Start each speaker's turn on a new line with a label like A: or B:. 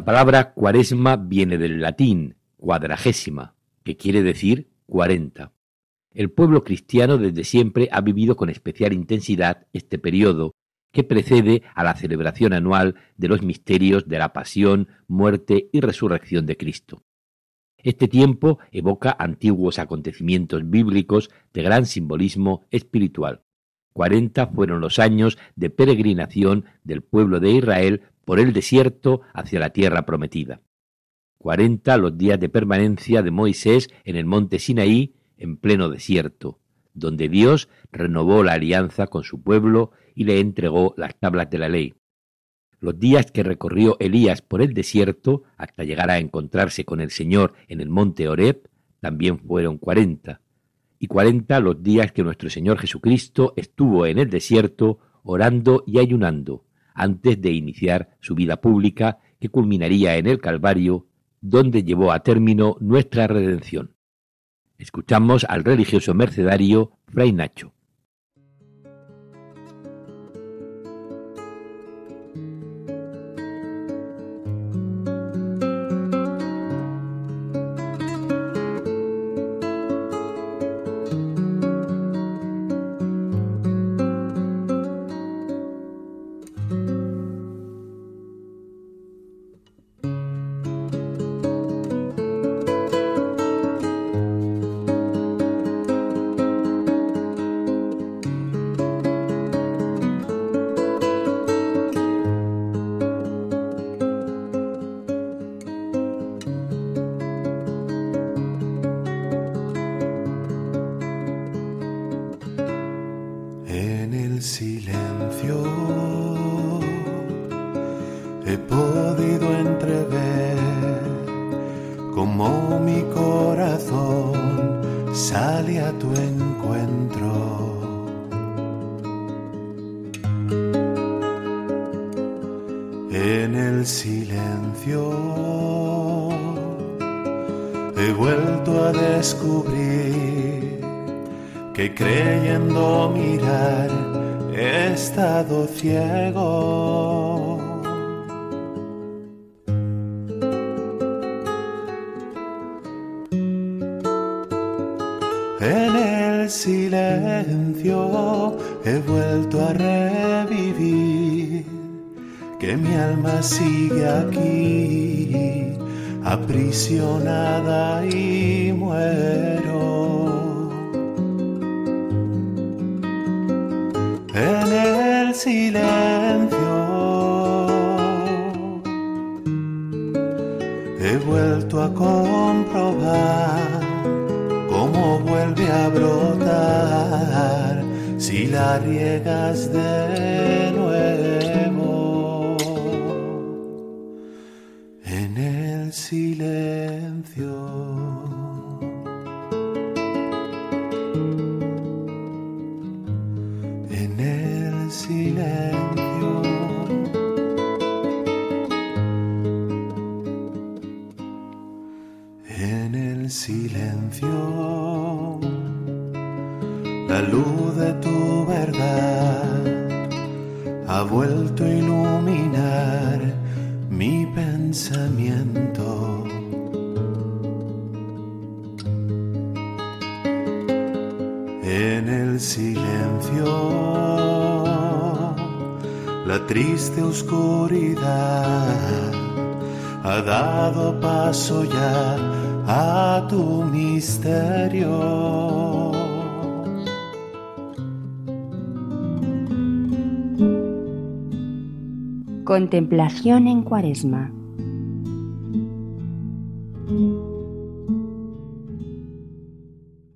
A: La palabra cuaresma viene del latín cuadragésima, que quiere decir cuarenta. El pueblo cristiano desde siempre ha vivido con especial intensidad este periodo que precede a la celebración anual de los misterios de la pasión, muerte y resurrección de Cristo. Este tiempo evoca antiguos acontecimientos bíblicos de gran simbolismo espiritual. Cuarenta fueron los años de peregrinación del pueblo de Israel por el desierto hacia la tierra prometida. Cuarenta los días de permanencia de Moisés en el monte Sinaí en pleno desierto, donde Dios renovó la alianza con su pueblo y le entregó las tablas de la ley. Los días que recorrió Elías por el desierto hasta llegar a encontrarse con el Señor en el monte Horeb también fueron cuarenta, y cuarenta los días que nuestro Señor Jesucristo estuvo en el desierto orando y ayunando, antes de iniciar su vida pública que culminaría en el Calvario, donde llevó a término nuestra redención. Escuchamos al religioso mercedario Fray Nacho.
B: He podido entrever cómo mi corazón sale a tu encuentro. En el silencio he vuelto a descubrir que creyendo mirar he estado ciego. En el silencio he vuelto a revivir, que mi alma sigue aquí, aprisionada y muero. Silencio he vuelto a comprobar vuelve a brotar si la riegas de nuevo en el silencio. Silencio. En el silencio la luz de tu verdad ha vuelto a iluminar mi pensamiento. En el silencio, la triste oscuridad ha dado paso ya a tu misterio.
C: Contemplación en Cuaresma.